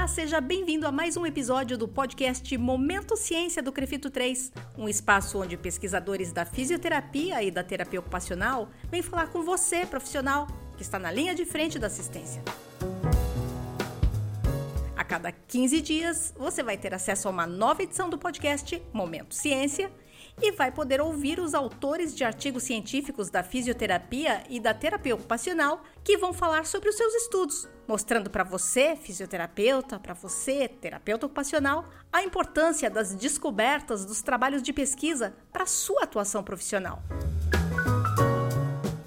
Olá, seja bem-vindo a mais um episódio do podcast Momento Ciência do Crefito 3, um espaço onde pesquisadores da fisioterapia e da terapia ocupacional vêm falar com você, profissional, que está na linha de frente da assistência. A cada 15 dias, você vai ter acesso a uma nova edição do podcast Momento Ciência e vai poder ouvir os autores de artigos científicos da fisioterapia e da terapia ocupacional que vão falar sobre os seus estudos, mostrando para você, fisioterapeuta, para você, terapeuta ocupacional, a importância das descobertas dos trabalhos de pesquisa para sua atuação profissional.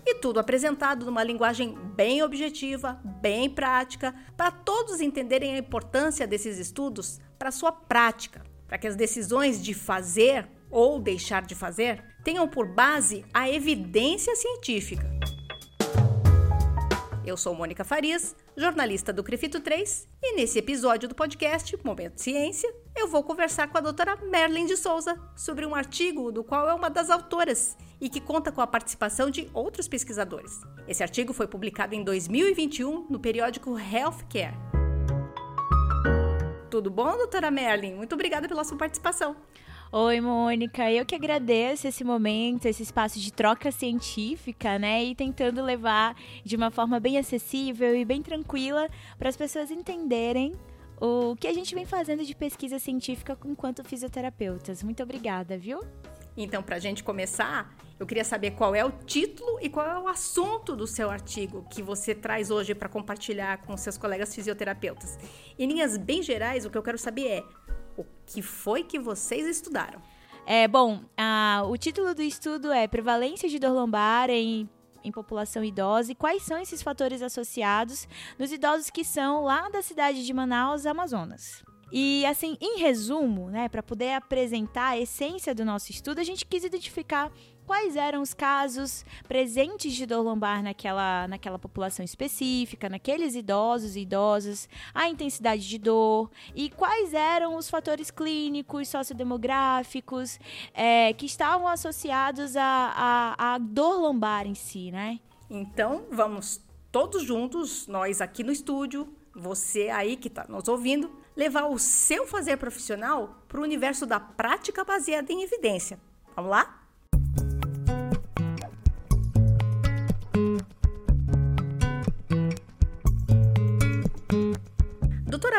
E tudo apresentado numa linguagem bem objetiva, bem prática, para todos entenderem a importância desses estudos para sua prática, para que as decisões de fazer ou deixar de fazer tenham por base a evidência científica. Eu sou Mônica Farias, jornalista do Crefito 3, e nesse episódio do podcast Momento Ciência, eu vou conversar com a doutora Merlin de Souza sobre um artigo do qual é uma das autoras e que conta com a participação de outros pesquisadores. Esse artigo foi publicado em 2021 no periódico Healthcare. Tudo bom, doutora Merlin? Muito obrigada pela sua participação. Oi, Mônica. Eu que agradeço esse momento, esse espaço de troca científica, né? E tentando levar de uma forma bem acessível e bem tranquila para as pessoas entenderem o que a gente vem fazendo de pesquisa científica enquanto fisioterapeutas. Muito obrigada, viu? Então, para a gente começar, eu queria saber qual é o título e qual é o assunto do seu artigo que você traz hoje para compartilhar com seus colegas fisioterapeutas. Em linhas bem gerais, o que eu quero saber é o que foi que vocês estudaram? É, bom, a, o título do estudo é Prevalência de dor lombar em, em população idosa e quais são esses fatores associados nos idosos que são lá da cidade de Manaus, Amazonas. E assim, em resumo, né, para poder apresentar a essência do nosso estudo, a gente quis identificar quais eram os casos presentes de dor lombar naquela, naquela população específica, naqueles idosos e idosas, a intensidade de dor e quais eram os fatores clínicos, sociodemográficos é, que estavam associados à dor lombar em si, né? Então, vamos todos juntos, nós aqui no estúdio, você aí que está nos ouvindo, levar o seu fazer profissional para o universo da prática baseada em evidência. Vamos lá?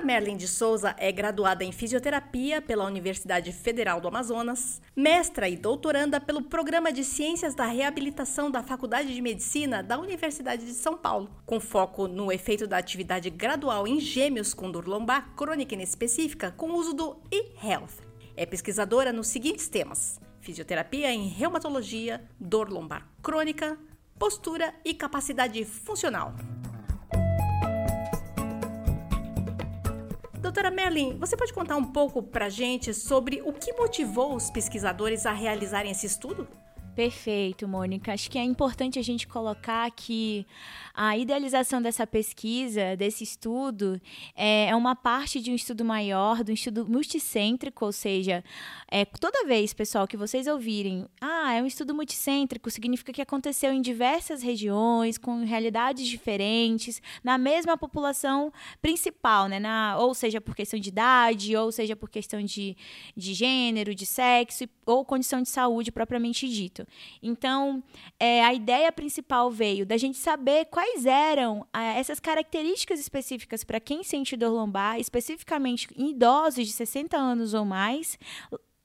Merlin de Souza é graduada em fisioterapia pela Universidade Federal do Amazonas, mestra e doutoranda pelo Programa de Ciências da Reabilitação da Faculdade de Medicina da Universidade de São Paulo, com foco no efeito da atividade gradual em gêmeos com dor lombar crônica inespecífica com uso do e-health. É pesquisadora nos seguintes temas: fisioterapia em reumatologia, dor lombar crônica, postura e capacidade funcional. Doutora Merlin, você pode contar um pouco para gente sobre o que motivou os pesquisadores a realizarem esse estudo? Perfeito, Mônica. Acho que é importante a gente colocar que a idealização dessa pesquisa, desse estudo, é, é uma parte de um estudo maior, de um estudo multicêntrico, ou seja, é, toda vez, pessoal, que vocês ouvirem, ah, é um estudo multicêntrico, significa que aconteceu em diversas regiões, com realidades diferentes, na mesma população principal, né? Na, ou seja, por questão de idade, ou seja, por questão de, de gênero, de sexo, ou condição de saúde propriamente dito. Então, é, a ideia principal veio da gente saber quais eram é, essas características específicas para quem sente dor lombar, especificamente em idosos de 60 anos ou mais,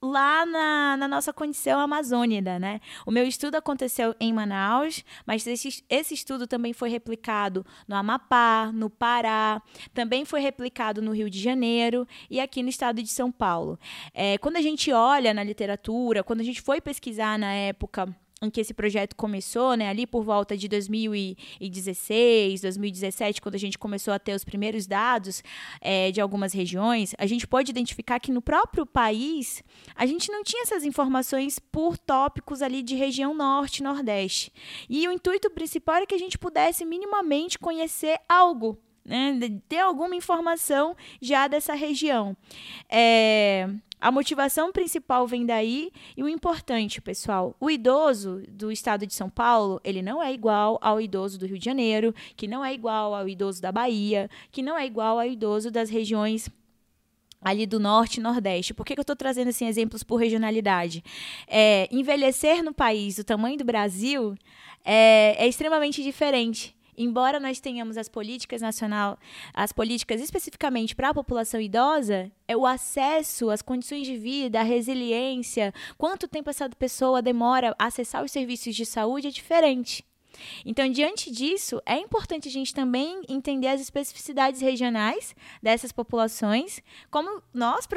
lá na, na, nossa condição amazônica, né? O meu estudo aconteceu em Manaus, mas esse, esse estudo também foi replicado no Amapá, no Pará, também foi replicado no Rio de Janeiro e aqui no estado de São Paulo. É, quando a gente olha na literatura, quando a gente foi pesquisar na época em que esse projeto começou, né, ali por volta de 2016, 2017, quando a gente começou a ter os primeiros dados é, de algumas regiões, a gente pode identificar que no próprio país a gente não tinha essas informações por tópicos ali de região norte, nordeste. E o intuito principal era que a gente pudesse minimamente conhecer algo né, ter alguma informação já dessa região. É, a motivação principal vem daí e o importante, pessoal, o idoso do estado de São Paulo, ele não é igual ao idoso do Rio de Janeiro, que não é igual ao idoso da Bahia, que não é igual ao idoso das regiões ali do norte e nordeste. Por que, que eu estou trazendo assim, exemplos por regionalidade? É, envelhecer no país do tamanho do Brasil é, é extremamente diferente embora nós tenhamos as políticas nacional, as políticas especificamente para a população idosa, é o acesso às condições de vida, a resiliência, quanto tempo essa pessoa demora a acessar os serviços de saúde é diferente. Então, diante disso, é importante a gente também entender as especificidades regionais dessas populações, como nós,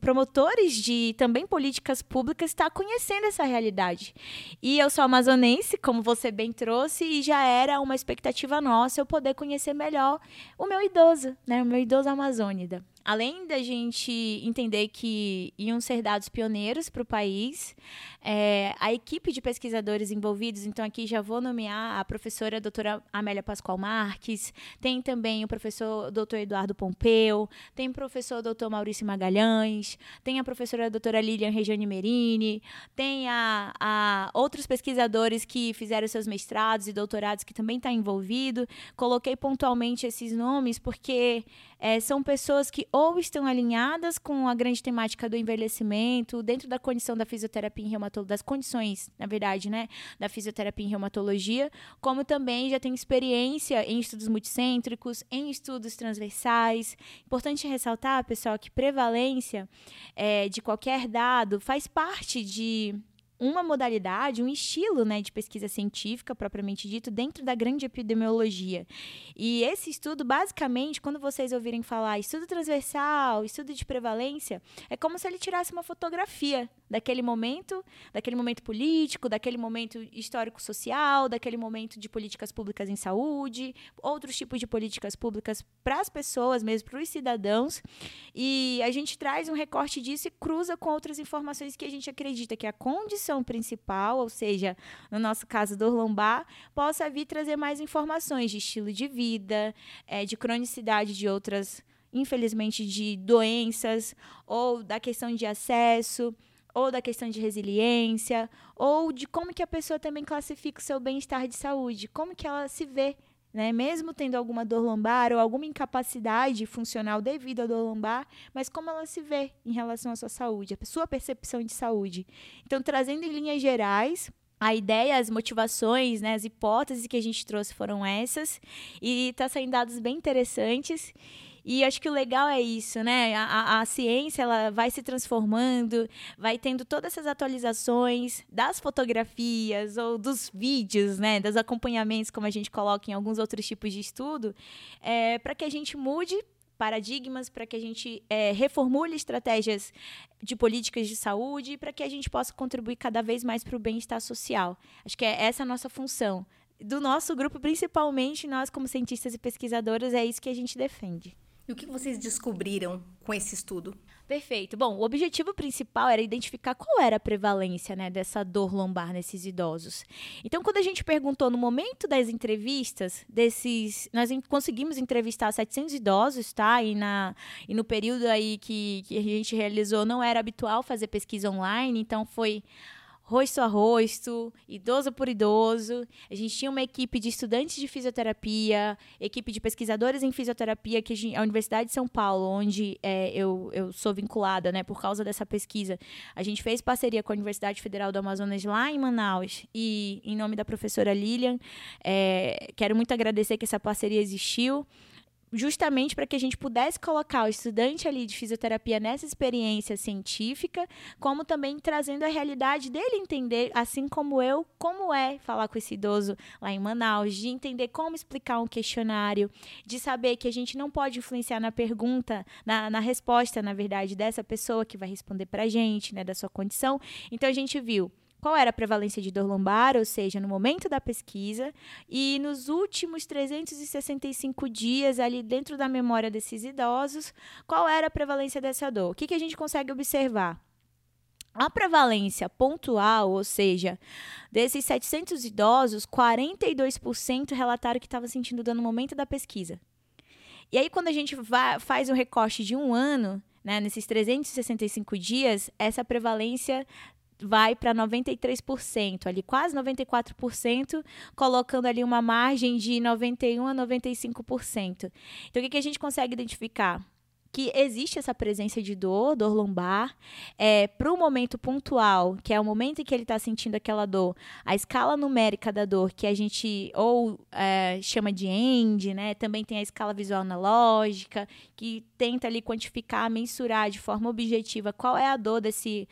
promotores de também políticas públicas, está conhecendo essa realidade. E eu sou amazonense, como você bem trouxe, e já era uma expectativa nossa eu poder conhecer melhor o meu idoso, né, o meu idoso amazônida além da gente entender que iam ser dados pioneiros para o país, é, a equipe de pesquisadores envolvidos, então aqui já vou nomear a professora doutora Amélia Pascoal Marques, tem também o professor doutor Eduardo Pompeu, tem o professor doutor Maurício Magalhães, tem a professora doutora Lilian Regiane Merini, tem a, a outros pesquisadores que fizeram seus mestrados e doutorados que também estão tá envolvido. Coloquei pontualmente esses nomes porque é, são pessoas que ou estão alinhadas com a grande temática do envelhecimento, dentro da condição da fisioterapia em reumatologia, das condições, na verdade, né, da fisioterapia em reumatologia, como também já tem experiência em estudos multicêntricos, em estudos transversais. Importante ressaltar, pessoal, que prevalência é, de qualquer dado faz parte de uma modalidade, um estilo né, de pesquisa científica, propriamente dito, dentro da grande epidemiologia. E esse estudo, basicamente, quando vocês ouvirem falar estudo transversal, estudo de prevalência, é como se ele tirasse uma fotografia daquele momento, daquele momento político, daquele momento histórico-social, daquele momento de políticas públicas em saúde, outros tipos de políticas públicas para as pessoas mesmo, para os cidadãos. E a gente traz um recorte disso e cruza com outras informações que a gente acredita que a condição principal, ou seja, no nosso caso do lombar, possa vir trazer mais informações de estilo de vida, é, de cronicidade de outras, infelizmente, de doenças, ou da questão de acesso, ou da questão de resiliência, ou de como que a pessoa também classifica o seu bem-estar de saúde, como que ela se vê né? Mesmo tendo alguma dor lombar ou alguma incapacidade funcional devido à dor lombar, mas como ela se vê em relação à sua saúde, a sua percepção de saúde. Então, trazendo em linhas gerais, a ideia, as motivações, né, as hipóteses que a gente trouxe foram essas, e está saindo dados bem interessantes. E acho que o legal é isso, né? A, a, a, ciência ela vai se transformando, vai tendo todas essas atualizações das fotografias ou dos vídeos, né? Dos acompanhamentos, como a gente coloca em alguns outros tipos de estudo, é, para que a gente mude paradigmas, para que a gente é, reformule estratégias de políticas de saúde para que a gente possa contribuir cada vez mais para o bem-estar social. Acho que é essa a nossa função. Do nosso grupo, principalmente nós, como cientistas e pesquisadores, é isso que a gente defende. E o que vocês descobriram com esse estudo? Perfeito. Bom, o objetivo principal era identificar qual era a prevalência né, dessa dor lombar nesses idosos. Então, quando a gente perguntou no momento das entrevistas, desses, nós conseguimos entrevistar 700 idosos, tá? E, na, e no período aí que, que a gente realizou, não era habitual fazer pesquisa online, então foi rosto a rosto, idoso por idoso. A gente tinha uma equipe de estudantes de fisioterapia, equipe de pesquisadores em fisioterapia, que a Universidade de São Paulo, onde é, eu, eu sou vinculada, né, por causa dessa pesquisa, a gente fez parceria com a Universidade Federal do Amazonas lá em Manaus e em nome da professora Lilian, é, quero muito agradecer que essa parceria existiu justamente para que a gente pudesse colocar o estudante ali de fisioterapia nessa experiência científica, como também trazendo a realidade dele entender, assim como eu, como é falar com esse idoso lá em Manaus, de entender como explicar um questionário, de saber que a gente não pode influenciar na pergunta, na, na resposta, na verdade, dessa pessoa que vai responder para a gente, né, da sua condição. Então a gente viu qual era a prevalência de dor lombar, ou seja, no momento da pesquisa, e nos últimos 365 dias, ali dentro da memória desses idosos, qual era a prevalência dessa dor. O que, que a gente consegue observar? A prevalência pontual, ou seja, desses 700 idosos, 42% relataram que estava sentindo dor no momento da pesquisa. E aí, quando a gente vai, faz um recorte de um ano, né, nesses 365 dias, essa prevalência vai para 93%, ali quase 94%, colocando ali uma margem de 91 a 95%. Então, o que, que a gente consegue identificar? que existe essa presença de dor, dor lombar, é, para o momento pontual, que é o momento em que ele está sentindo aquela dor, a escala numérica da dor, que a gente ou é, chama de END, né? Também tem a escala visual analógica, que tenta ali quantificar, mensurar de forma objetiva qual é a dor desse,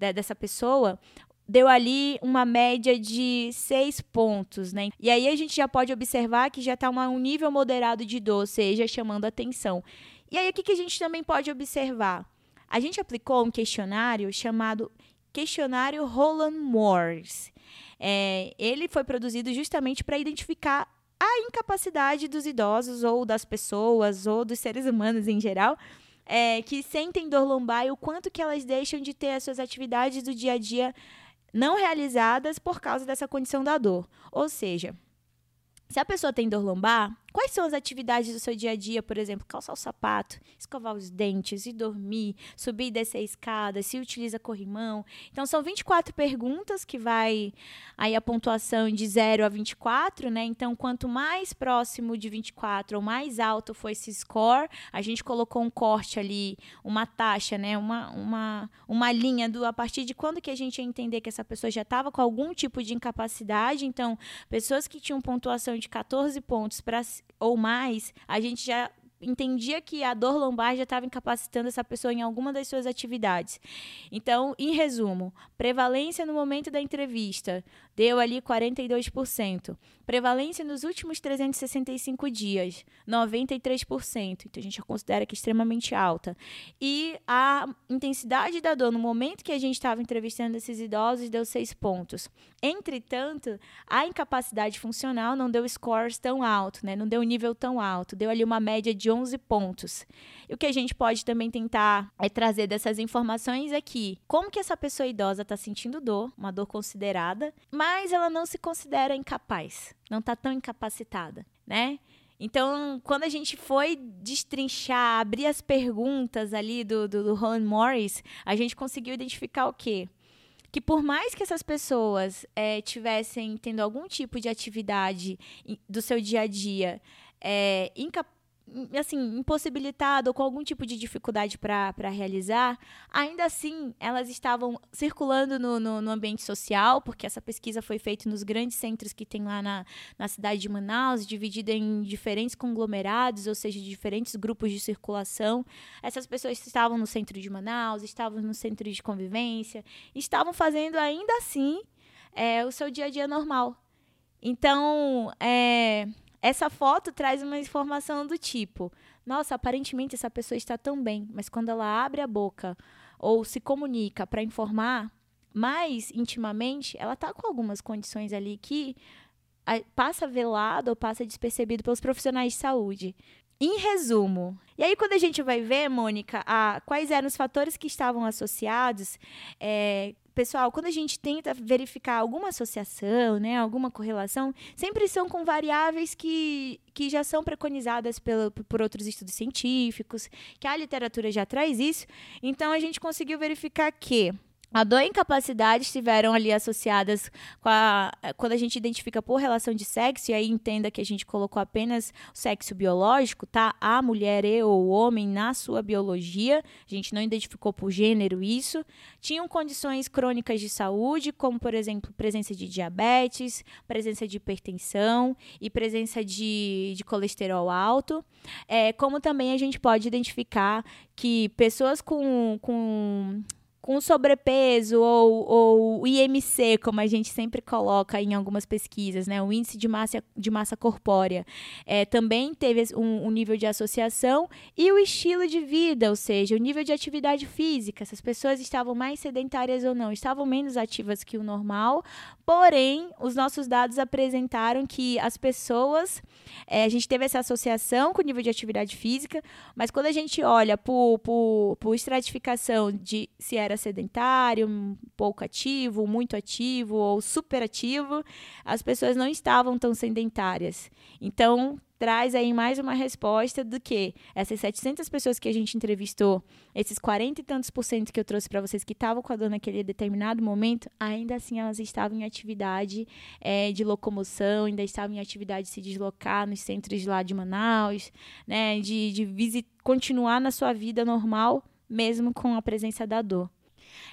de, dessa pessoa deu ali uma média de seis pontos, né? E aí a gente já pode observar que já está um nível moderado de dor, ou seja, chamando atenção. E aí, o que, que a gente também pode observar? A gente aplicou um questionário chamado Questionário Roland Morse. É, ele foi produzido justamente para identificar a incapacidade dos idosos ou das pessoas ou dos seres humanos em geral é, que sentem dor lombar e o quanto que elas deixam de ter as suas atividades do dia a dia não realizadas por causa dessa condição da dor. Ou seja, se a pessoa tem dor lombar, Quais são as atividades do seu dia a dia, por exemplo, calçar o sapato, escovar os dentes e dormir, subir e descer a escada, se utiliza corrimão? Então são 24 perguntas que vai aí a pontuação de 0 a 24, né? Então quanto mais próximo de 24 ou mais alto for esse score, a gente colocou um corte ali, uma taxa, né? Uma, uma, uma linha do a partir de quando que a gente ia entender que essa pessoa já estava com algum tipo de incapacidade. Então, pessoas que tinham pontuação de 14 pontos para ou mais, a gente já entendia que a dor lombar já estava incapacitando essa pessoa em alguma das suas atividades. Então, em resumo, prevalência no momento da entrevista deu ali 42%. Prevalência nos últimos 365 dias, 93%. Então, a gente já considera que é extremamente alta. E a intensidade da dor no momento que a gente estava entrevistando esses idosos deu 6 pontos. Entretanto, a incapacidade funcional não deu scores tão alto, né? não deu nível tão alto. Deu ali uma média de 11 pontos. E o que a gente pode também tentar é trazer dessas informações aqui. É como que essa pessoa idosa está sentindo dor, uma dor considerada, mas ela não se considera incapaz, não está tão incapacitada, né? Então, quando a gente foi destrinchar, abrir as perguntas ali do, do, do Ron Morris, a gente conseguiu identificar o quê? Que por mais que essas pessoas é, tivessem tendo algum tipo de atividade do seu dia a dia é, incapaz assim, impossibilitada ou com algum tipo de dificuldade para realizar, ainda assim elas estavam circulando no, no, no, ambiente social, porque essa pesquisa foi feita nos grandes centros que tem lá na, na cidade de Manaus, dividida em diferentes conglomerados, ou seja, diferentes grupos de circulação. Essas pessoas estavam no centro de Manaus, estavam no centro de convivência, estavam fazendo ainda assim é, o seu dia a dia normal. Então, é, essa foto traz uma informação do tipo: nossa, aparentemente essa pessoa está tão bem, mas quando ela abre a boca ou se comunica para informar mais intimamente, ela está com algumas condições ali que passa velado ou passa despercebido pelos profissionais de saúde. Em resumo, e aí quando a gente vai ver, Mônica, a, quais eram os fatores que estavam associados, é, pessoal, quando a gente tenta verificar alguma associação, né, alguma correlação, sempre são com variáveis que, que já são preconizadas pelo, por outros estudos científicos, que a literatura já traz isso. Então, a gente conseguiu verificar que a dor e incapacidade estiveram ali associadas com a. Quando a gente identifica por relação de sexo, e aí entenda que a gente colocou apenas o sexo biológico, tá? A mulher e ou o homem na sua biologia, a gente não identificou por gênero isso. Tinham condições crônicas de saúde, como, por exemplo, presença de diabetes, presença de hipertensão e presença de, de colesterol alto. É, como também a gente pode identificar que pessoas com. com com sobrepeso ou, ou IMC, como a gente sempre coloca em algumas pesquisas, né? o índice de massa, de massa corpórea, é, também teve um, um, nível de associação, e o estilo de vida, ou seja, o nível de atividade física, se as pessoas estavam mais sedentárias ou não, estavam menos ativas que o normal, porém, os nossos dados apresentaram que as pessoas, é, a gente teve essa associação com o nível de atividade física, mas quando a gente olha por, por, por estratificação de se era era sedentário, pouco ativo, muito ativo ou super ativo, as pessoas não estavam tão sedentárias. Então, traz aí mais uma resposta do que essas 700 pessoas que a gente entrevistou, esses 40 e tantos por cento que eu trouxe para vocês que estavam com a dor naquele determinado momento, ainda assim elas estavam em atividade é, de locomoção, ainda estavam em atividade de se deslocar nos centros lá de Manaus, né, de, de visit, continuar na sua vida normal, mesmo com a presença da dor.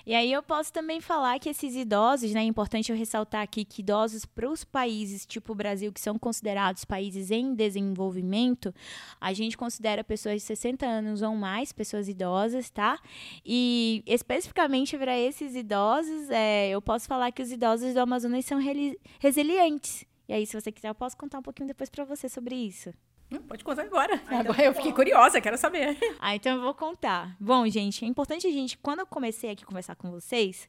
E aí eu posso também falar que esses idosos, né, é importante eu ressaltar aqui que idosos para os países tipo o Brasil, que são considerados países em desenvolvimento, a gente considera pessoas de 60 anos ou mais, pessoas idosas, tá? E especificamente para esses idosos, é, eu posso falar que os idosos do Amazonas são resilientes. E aí, se você quiser, eu posso contar um pouquinho depois para você sobre isso. Pode contar agora. Ah, então agora eu fiquei curiosa, quero saber. Ah, então eu vou contar. Bom, gente, é importante a gente, quando eu comecei aqui a conversar com vocês,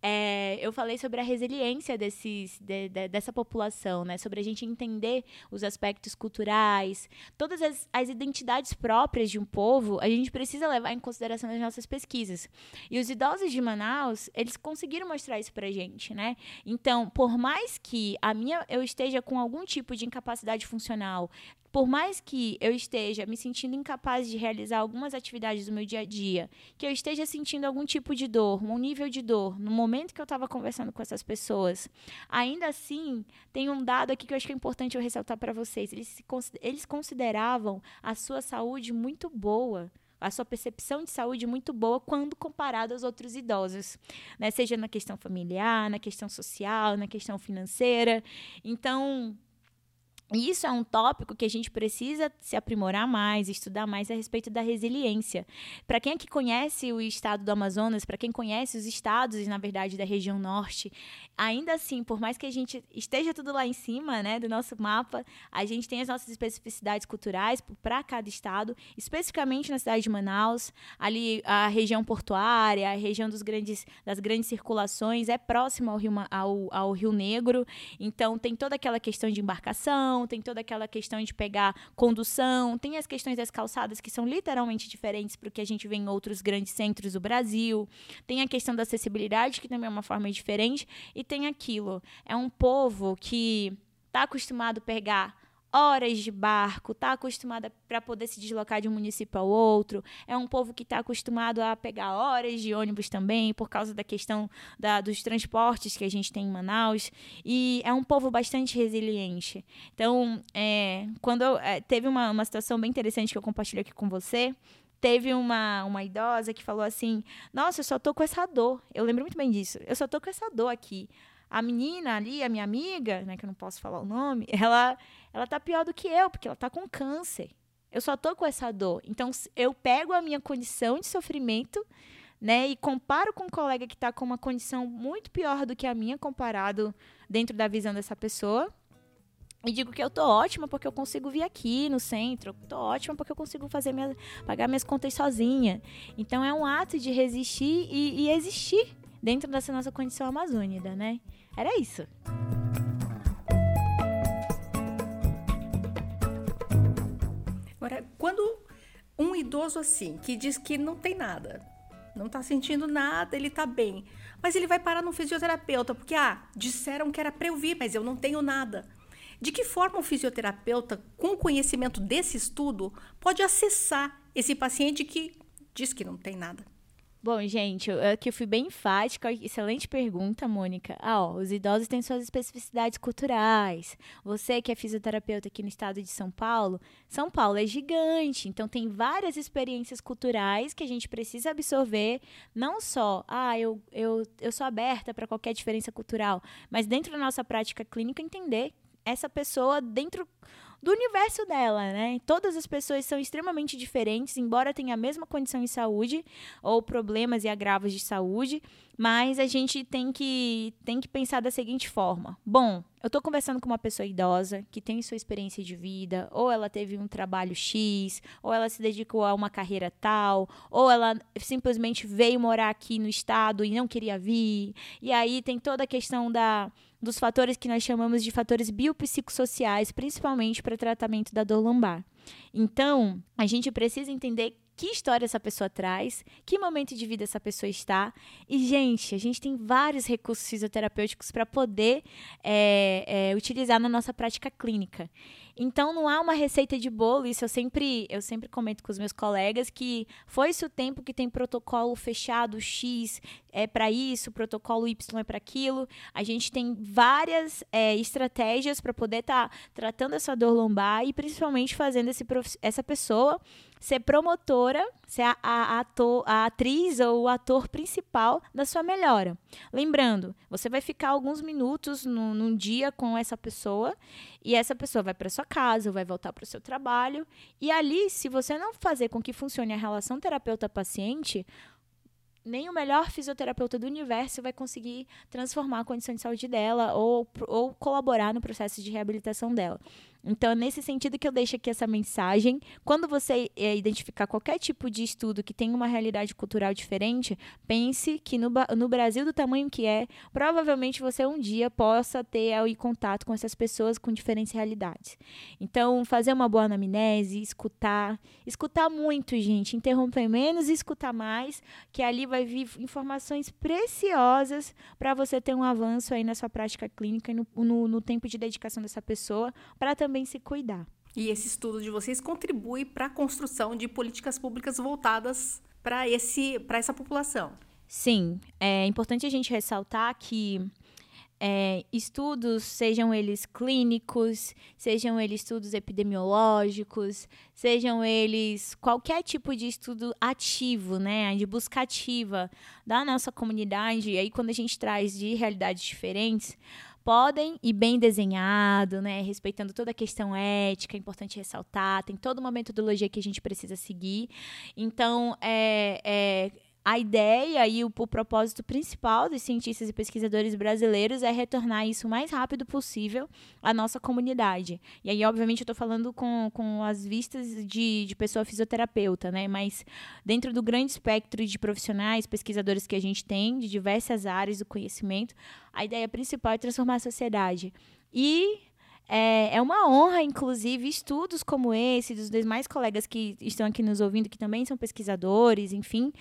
é, eu falei sobre a resiliência desses, de, de, dessa população, né? Sobre a gente entender os aspectos culturais, todas as, as, identidades próprias de um povo, a gente precisa levar em consideração nas nossas pesquisas. E os idosos de Manaus, eles conseguiram mostrar isso pra gente, né? Então, por mais que a minha eu esteja com algum tipo de incapacidade funcional, por mais que eu esteja me sentindo incapaz de realizar algumas atividades do meu dia a dia, que eu esteja sentindo algum tipo de dor, um nível de dor, no momento que eu estava conversando com essas pessoas, ainda assim, tem um dado aqui que eu acho que é importante eu ressaltar para vocês. Eles, eles consideravam a sua saúde muito boa a sua percepção de saúde muito boa quando comparado aos outros idosos, né? Seja na questão familiar, na questão social, na questão financeira. Então, isso é um tópico que a gente precisa se aprimorar mais, estudar mais a respeito da resiliência. Para quem aqui conhece o estado do Amazonas, para quem conhece os estados, na verdade, da região norte, ainda assim, por mais que a gente esteja tudo lá em cima, né, do nosso mapa, a gente tem as nossas especificidades culturais para cada estado, especificamente na cidade de Manaus, ali a região portuária, a região dos grandes, das grandes circulações, é próxima ao Rio, ao, ao Rio Negro, então tem toda aquela questão de embarcação, tem toda aquela questão de pegar condução, tem as questões das calçadas que são literalmente diferentes para o que a gente vê em outros grandes centros do Brasil, tem a questão da acessibilidade, que também é uma forma diferente, e tem aquilo. É um povo que está acostumado a pegar horas de barco, está acostumada para poder se deslocar de um município ao outro. É um povo que está acostumado a pegar horas de ônibus também, por causa da questão da, dos transportes que a gente tem em Manaus. E é um povo bastante resiliente. Então, é, quando é, teve uma, uma situação bem interessante que eu compartilho aqui com você, teve uma, uma idosa que falou assim: Nossa, eu só tô com essa dor. Eu lembro muito bem disso. Eu só tô com essa dor aqui. A menina ali, a minha amiga, né, que eu não posso falar o nome, ela ela tá pior do que eu, porque ela tá com câncer. Eu só tô com essa dor. Então, eu pego a minha condição de sofrimento, né, e comparo com um colega que está com uma condição muito pior do que a minha, comparado dentro da visão dessa pessoa. E digo que eu tô ótima porque eu consigo vir aqui no centro. Tô ótima porque eu consigo fazer minha, pagar minhas contas sozinha. Então é um ato de resistir e, e existir dentro dessa nossa condição amazônica, né? Era isso. Agora, quando um idoso assim, que diz que não tem nada, não está sentindo nada, ele está bem, mas ele vai parar no fisioterapeuta, porque, ah, disseram que era para eu vir, mas eu não tenho nada. De que forma o fisioterapeuta, com conhecimento desse estudo, pode acessar esse paciente que diz que não tem nada? Bom, gente, aqui eu fui bem enfática. Excelente pergunta, Mônica. Ah, ó, os idosos têm suas especificidades culturais. Você que é fisioterapeuta aqui no estado de São Paulo, São Paulo é gigante, então tem várias experiências culturais que a gente precisa absorver. Não só, ah, eu, eu, eu sou aberta para qualquer diferença cultural, mas dentro da nossa prática clínica entender essa pessoa dentro do universo dela, né? Todas as pessoas são extremamente diferentes, embora tenham a mesma condição de saúde ou problemas e agravos de saúde, mas a gente tem que, tem que pensar da seguinte forma: bom, eu estou conversando com uma pessoa idosa que tem sua experiência de vida, ou ela teve um trabalho X, ou ela se dedicou a uma carreira tal, ou ela simplesmente veio morar aqui no estado e não queria vir. E aí tem toda a questão da dos fatores que nós chamamos de fatores biopsicossociais, principalmente para tratamento da dor lombar. Então, a gente precisa entender que história essa pessoa traz, que momento de vida essa pessoa está. E, gente, a gente tem vários recursos fisioterapêuticos para poder é, é, utilizar na nossa prática clínica. Então não há uma receita de bolo, isso eu sempre, eu sempre comento com os meus colegas que foi isso o tempo que tem protocolo fechado X é para isso, protocolo Y é para aquilo. A gente tem várias é, estratégias para poder estar tá tratando essa dor lombar e principalmente fazendo esse, essa pessoa ser promotora, ser a, a, ator, a atriz ou o ator principal da sua melhora. Lembrando, você vai ficar alguns minutos no, num dia com essa pessoa e essa pessoa vai para sua casa, vai voltar para o seu trabalho e ali, se você não fazer com que funcione a relação terapeuta-paciente, nem o melhor fisioterapeuta do universo vai conseguir transformar a condição de saúde dela ou, ou colaborar no processo de reabilitação dela. Então, é nesse sentido que eu deixo aqui essa mensagem. Quando você é, identificar qualquer tipo de estudo que tem uma realidade cultural diferente, pense que no, no Brasil, do tamanho que é, provavelmente você um dia possa ter aí, contato com essas pessoas com diferentes realidades. Então, fazer uma boa anamnese, escutar, escutar muito, gente, interromper menos e escutar mais, que ali vai vir informações preciosas para você ter um avanço aí na sua prática clínica e no, no, no tempo de dedicação dessa pessoa, para também também se cuidar. E esse estudo de vocês contribui para a construção de políticas públicas voltadas para essa população. Sim, é importante a gente ressaltar que é, estudos, sejam eles clínicos, sejam eles estudos epidemiológicos, sejam eles qualquer tipo de estudo ativo, né, de busca ativa da nossa comunidade, e aí quando a gente traz de realidades diferentes, podem e bem desenhado, né, respeitando toda a questão ética, é importante ressaltar, tem toda uma metodologia que a gente precisa seguir. Então, é, é a ideia e o, o, propósito principal dos cientistas e pesquisadores brasileiros é retornar isso o mais rápido possível à nossa comunidade. E aí, obviamente, eu estou falando com, com as vistas de, de pessoa fisioterapeuta, né? Mas dentro do grande espectro de profissionais, pesquisadores que a gente tem, de diversas áreas do conhecimento, a ideia principal é transformar a sociedade. E é, é, uma honra, inclusive, estudos como esse, dos demais colegas que estão aqui nos ouvindo, que também são pesquisadores, enfim,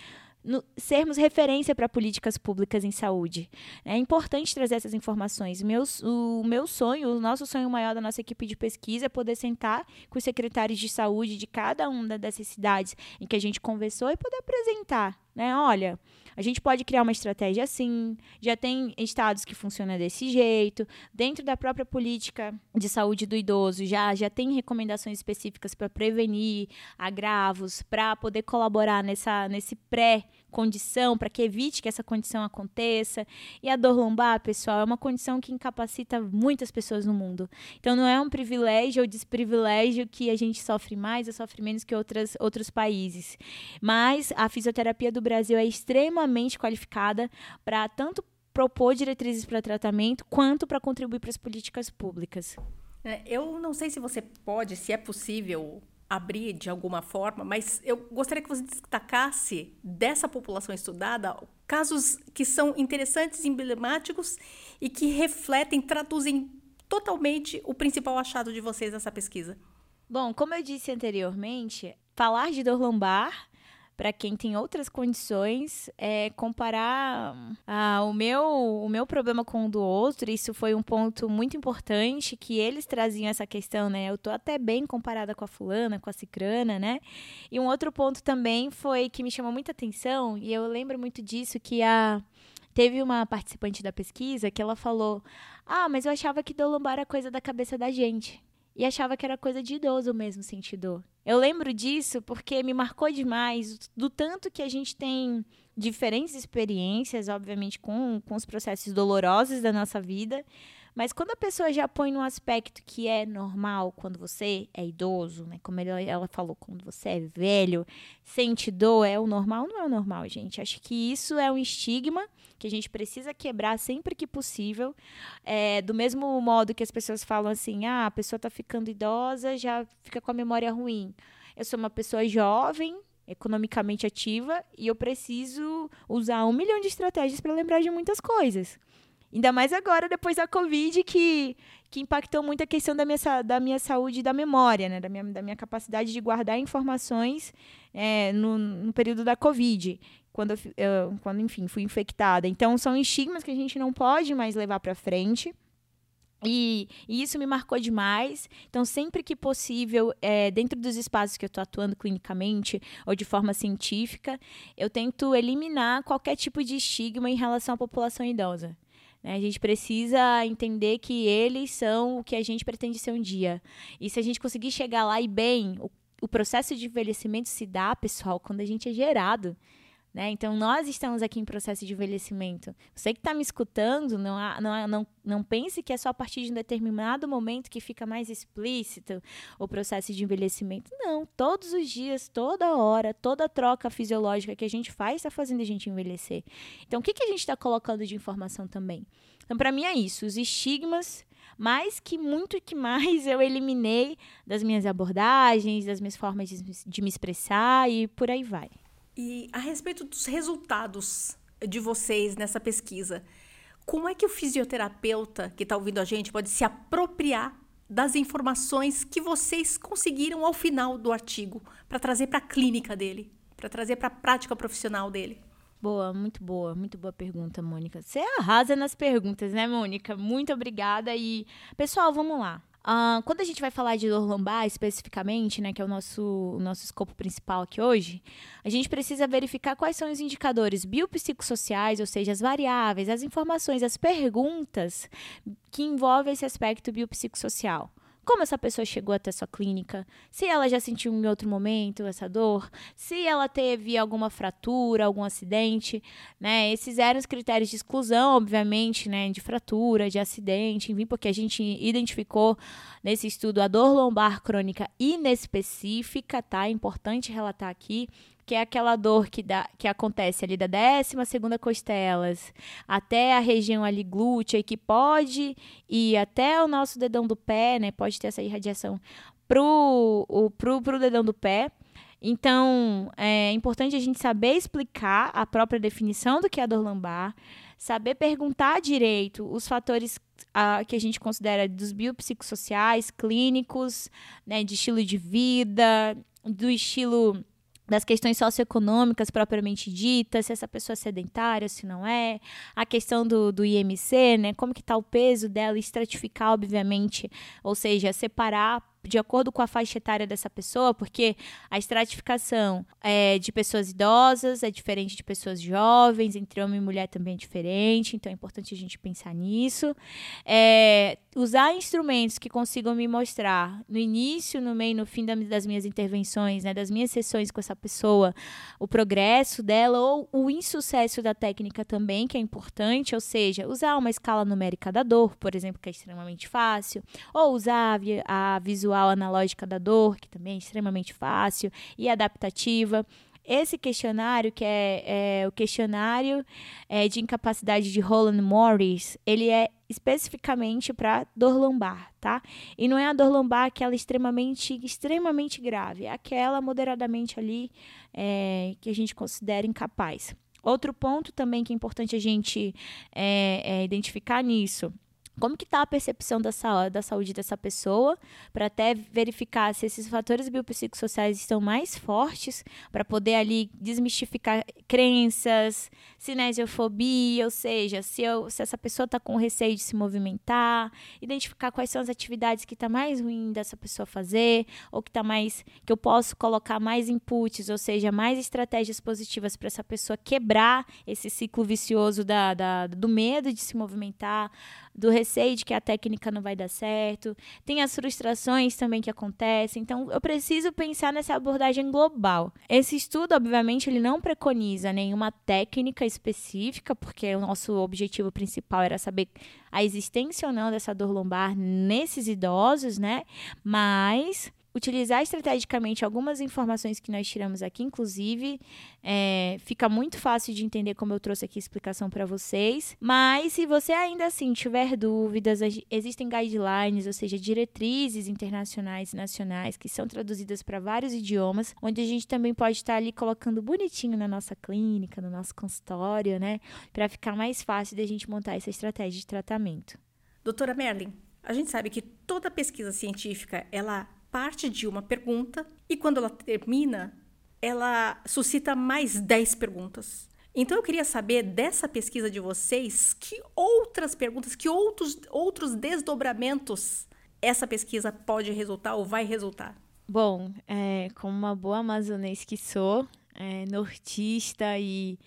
no, sermos referência para políticas públicas em saúde. É importante trazer essas informações. Meus, o meu sonho, o nosso sonho maior da nossa equipe de pesquisa é poder sentar com os secretários de saúde de cada uma dessas cidades em que a gente conversou e poder apresentar, né? Olha, a gente pode criar uma estratégia assim, já tem estados que funcionam desse jeito, dentro da própria política de saúde do idoso já, já tem recomendações específicas para prevenir agravos, para poder colaborar nessa, nesse pré condição, para que evite que essa condição aconteça. E a dor lombar, pessoal, é uma condição que incapacita muitas pessoas no mundo. Então não é um privilégio ou desprivilégio que a gente sofre mais ou sofre menos que outras, outros países. Mas a fisioterapia do Brasil é extremamente qualificada para tanto propor diretrizes para tratamento quanto para contribuir para as políticas públicas. É, eu não sei se você pode, se é possível abrir de alguma forma, mas eu gostaria que você destacasse dessa população estudada casos que são interessantes, emblemáticos e que refletem, traduzem totalmente o principal achado de vocês nessa pesquisa. Bom, como eu disse anteriormente, falar de dor lombar para quem tem outras condições, é, comparar ah, o, meu, o meu problema com o do outro, isso foi um ponto muito importante, que eles traziam essa questão, né? Eu tô até bem comparada com a fulana, com a cicrana, né? E um outro ponto também foi que me chamou muita atenção, e eu lembro muito disso, que a... Teve uma participante da pesquisa que ela falou: Ah, mas eu achava que dor lombar era coisa da cabeça da gente e achava que era coisa de idoso mesmo sentir dor. Eu lembro disso porque me marcou demais do tanto que a gente tem diferentes experiências, obviamente, com, com os processos dolorosos da nossa vida, mas quando a pessoa já põe num aspecto que é normal quando você é idoso, né? Como ela falou, quando você é velho, sente dor, é o normal? Não é o normal, gente. Acho que isso é um estigma que a gente precisa quebrar sempre que possível. É, do mesmo modo que as pessoas falam assim: ah, a pessoa está ficando idosa, já fica com a memória ruim. Eu sou uma pessoa jovem, economicamente ativa, e eu preciso usar um milhão de estratégias para lembrar de muitas coisas. Ainda mais agora, depois da Covid, que, que impactou muito a questão da minha, da minha saúde e da memória, né? Da minha, da minha capacidade de guardar informações é, no, no período da Covid quando, eu, quando, enfim, fui infectada. Então, são estigmas que a gente não pode mais levar para frente. E, e, isso me marcou demais. Então, sempre que possível, é, dentro dos espaços que eu estou atuando clinicamente ou de forma científica, eu tento eliminar qualquer tipo de estigma em relação à população idosa. Né? A gente precisa entender que eles são o que a gente pretende ser um dia. E se a gente conseguir chegar lá e bem, o, o processo de envelhecimento se dá, pessoal, quando a gente é gerado. Né? Então, nós estamos aqui em processo de envelhecimento. Você que está me escutando, não, não, não, não pense que é só a partir de um determinado momento que fica mais explícito o processo de envelhecimento. Não, todos os dias, toda hora, toda troca fisiológica que a gente faz está fazendo a gente envelhecer. Então, o que, que a gente está colocando de informação também? Então, para mim é isso, os estigmas mas que muito que mais eu eliminei das minhas abordagens, das minhas formas de, de me expressar e por aí vai. E a respeito dos resultados de vocês nessa pesquisa, como é que o fisioterapeuta que está ouvindo a gente pode se apropriar das informações que vocês conseguiram ao final do artigo para trazer para a clínica dele, para trazer para a prática profissional dele? Boa, muito boa, muito boa pergunta, Mônica. Você arrasa nas perguntas, né, Mônica? Muito obrigada. E, pessoal, vamos lá. Uh, quando a gente vai falar de dor lombar especificamente, né, que é o nosso, o nosso escopo principal aqui hoje, a gente precisa verificar quais são os indicadores biopsicossociais, ou seja, as variáveis, as informações, as perguntas que envolvem esse aspecto biopsicossocial como essa pessoa chegou até sua clínica, se ela já sentiu em outro momento essa dor, se ela teve alguma fratura, algum acidente, né? Esses eram os critérios de exclusão, obviamente, né, de fratura, de acidente, enfim, porque a gente identificou nesse estudo a dor lombar crônica inespecífica, tá? É importante relatar aqui que é aquela dor que, dá, que acontece ali da 12 segunda costelas até a região ali glútea e que pode ir até o nosso dedão do pé, né? Pode ter essa irradiação pro, o, pro, pro dedão do pé. Então, é importante a gente saber explicar a própria definição do que é a dor lombar, saber perguntar direito os fatores a, que a gente considera dos biopsicossociais, clínicos, né, de estilo de vida, do estilo das questões socioeconômicas propriamente ditas, se essa pessoa é sedentária, se não é, a questão do, do IMC, né, como que está o peso dela, estratificar, obviamente, ou seja, separar de acordo com a faixa etária dessa pessoa, porque a estratificação é, de pessoas idosas é diferente de pessoas jovens, entre homem e mulher também é diferente, então é importante a gente pensar nisso. É, usar instrumentos que consigam me mostrar no início, no meio, no fim das minhas intervenções, né, das minhas sessões com essa pessoa, o progresso dela ou o insucesso da técnica também, que é importante, ou seja, usar uma escala numérica da dor, por exemplo, que é extremamente fácil, ou usar a, a visual visual analógica da dor, que também é extremamente fácil e adaptativa. Esse questionário, que é, é o questionário é, de incapacidade de Roland Morris, ele é especificamente para dor lombar, tá? E não é a dor lombar aquela extremamente, extremamente grave, é aquela moderadamente ali é, que a gente considera incapaz. Outro ponto também que é importante a gente é, é identificar nisso como que está a percepção da, sa da saúde dessa pessoa, para até verificar se esses fatores biopsicossociais estão mais fortes, para poder ali desmistificar crenças, cinesiofobia, ou seja, se, eu, se essa pessoa está com receio de se movimentar, identificar quais são as atividades que está mais ruim dessa pessoa fazer, ou que está mais, que eu posso colocar mais inputs, ou seja, mais estratégias positivas para essa pessoa quebrar esse ciclo vicioso da, da, do medo de se movimentar, do receio de que a técnica não vai dar certo, tem as frustrações também que acontecem. Então, eu preciso pensar nessa abordagem global. Esse estudo, obviamente, ele não preconiza nenhuma técnica específica, porque o nosso objetivo principal era saber a existência ou não dessa dor lombar nesses idosos, né? Mas utilizar estrategicamente algumas informações que nós tiramos aqui, inclusive, é, fica muito fácil de entender como eu trouxe aqui a explicação para vocês. Mas se você ainda assim tiver dúvidas, existem guidelines, ou seja, diretrizes internacionais e nacionais que são traduzidas para vários idiomas, onde a gente também pode estar ali colocando bonitinho na nossa clínica, no nosso consultório, né, para ficar mais fácil da gente montar essa estratégia de tratamento. Doutora Merlin, a gente sabe que toda pesquisa científica, ela parte de uma pergunta e quando ela termina, ela suscita mais 10 perguntas. Então eu queria saber dessa pesquisa de vocês, que outras perguntas, que outros, outros desdobramentos essa pesquisa pode resultar ou vai resultar? Bom, é, como uma boa amazonense que sou, é, nortista e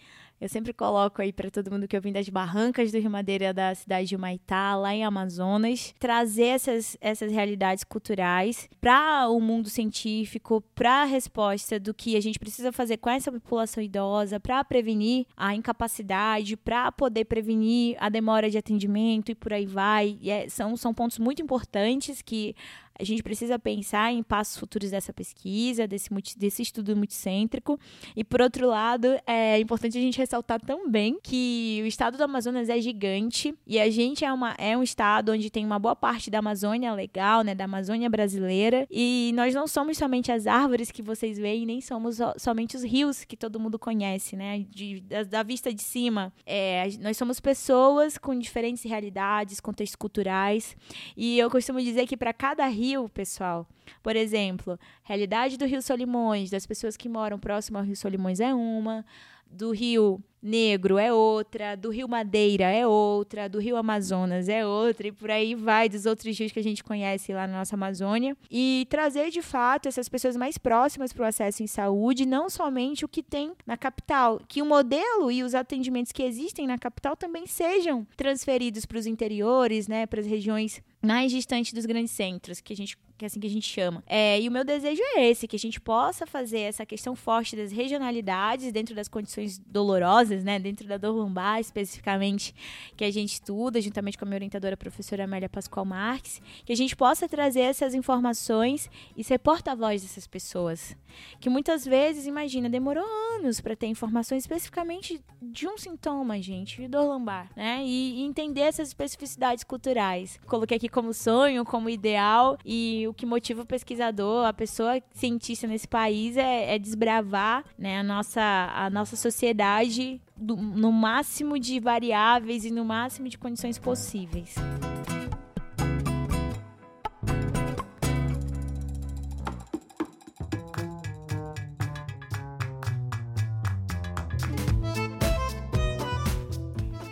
eu sempre coloco aí para todo mundo que eu vim das barrancas do Rio Madeira da cidade de Humaitá, lá em Amazonas, trazer essas, essas realidades culturais para o mundo científico, para a resposta do que a gente precisa fazer com essa população idosa, para prevenir a incapacidade, para poder prevenir a demora de atendimento e por aí vai. E é, são, são pontos muito importantes que a gente precisa pensar em passos futuros dessa pesquisa, desse, desse estudo multicêntrico. E, por outro lado, é importante a gente ressaltar também que o estado do Amazonas é gigante e a gente é, uma, é um estado onde tem uma boa parte da Amazônia legal, né, da Amazônia brasileira. E nós não somos somente as árvores que vocês veem, nem somos somente os rios que todo mundo conhece, né, de, da, da vista de cima. É, nós somos pessoas com diferentes realidades, contextos culturais. E eu costumo dizer que para cada rio, pessoal. Por exemplo, realidade do Rio Solimões, das pessoas que moram próximo ao Rio Solimões é uma, do Rio Negro é outra, do Rio Madeira é outra, do Rio Amazonas é outra, e por aí vai dos outros rios que a gente conhece lá na nossa Amazônia. E trazer de fato essas pessoas mais próximas para o acesso em saúde, não somente o que tem na capital, que o modelo e os atendimentos que existem na capital também sejam transferidos para os interiores, né, para as regiões mais distantes dos grandes centros, que a gente que é assim que a gente chama. É, e o meu desejo é esse, que a gente possa fazer essa questão forte das regionalidades dentro das condições dolorosas, né, dentro da dor lombar especificamente, que a gente estuda juntamente com a minha orientadora a professora Amélia Pascoal Marques, que a gente possa trazer essas informações e ser porta-voz dessas pessoas, que muitas vezes, imagina, demorou anos para ter informações especificamente de um sintoma, gente, de dor lombar, né, e, e entender essas especificidades culturais. Coloquei aqui como sonho, como ideal e o que motiva o pesquisador, a pessoa cientista nesse país é, é desbravar né, a, nossa, a nossa sociedade do, no máximo de variáveis e no máximo de condições possíveis.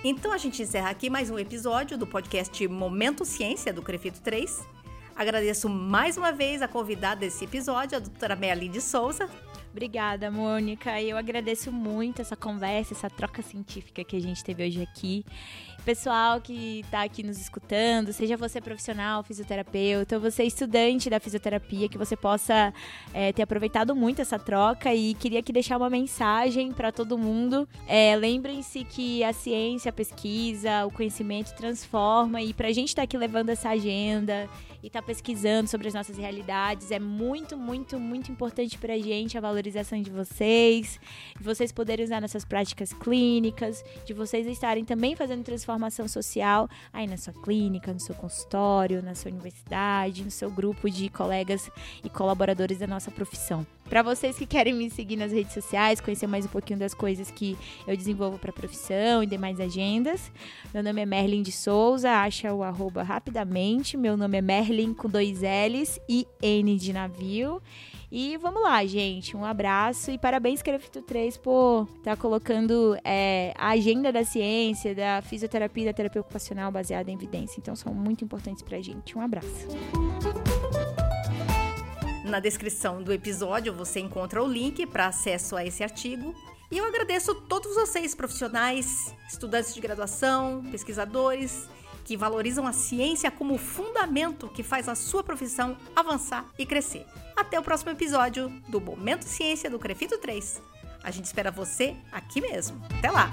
Então a gente encerra aqui mais um episódio do podcast Momento Ciência do Crefito 3. Agradeço mais uma vez a convidada desse episódio, a doutora Merlin de Souza. Obrigada, Mônica. Eu agradeço muito essa conversa, essa troca científica que a gente teve hoje aqui. Pessoal que está aqui nos escutando, seja você profissional, fisioterapeuta, ou você estudante da fisioterapia, que você possa é, ter aproveitado muito essa troca e queria aqui deixar uma mensagem para todo mundo. É, Lembrem-se que a ciência, a pesquisa, o conhecimento transforma e para a gente estar tá aqui levando essa agenda e estar tá pesquisando sobre as nossas realidades. É muito, muito, muito importante para a gente a valorização de vocês, de vocês poderem usar nessas práticas clínicas, de vocês estarem também fazendo transformação social aí na sua clínica, no seu consultório, na sua universidade, no seu grupo de colegas e colaboradores da nossa profissão. Para vocês que querem me seguir nas redes sociais, conhecer mais um pouquinho das coisas que eu desenvolvo para profissão e demais agendas, meu nome é Merlin de Souza, acha o arroba rapidamente. Meu nome é Merlin com dois L's e N de navio. E vamos lá, gente. Um abraço e parabéns, Crefito 3, por estar tá colocando é, a agenda da ciência, da fisioterapia da terapia ocupacional baseada em evidência. Então, são muito importantes para a gente. Um abraço. Na descrição do episódio você encontra o link para acesso a esse artigo. E eu agradeço todos vocês, profissionais, estudantes de graduação, pesquisadores, que valorizam a ciência como fundamento que faz a sua profissão avançar e crescer. Até o próximo episódio do Momento Ciência do Crefito 3. A gente espera você aqui mesmo. Até lá!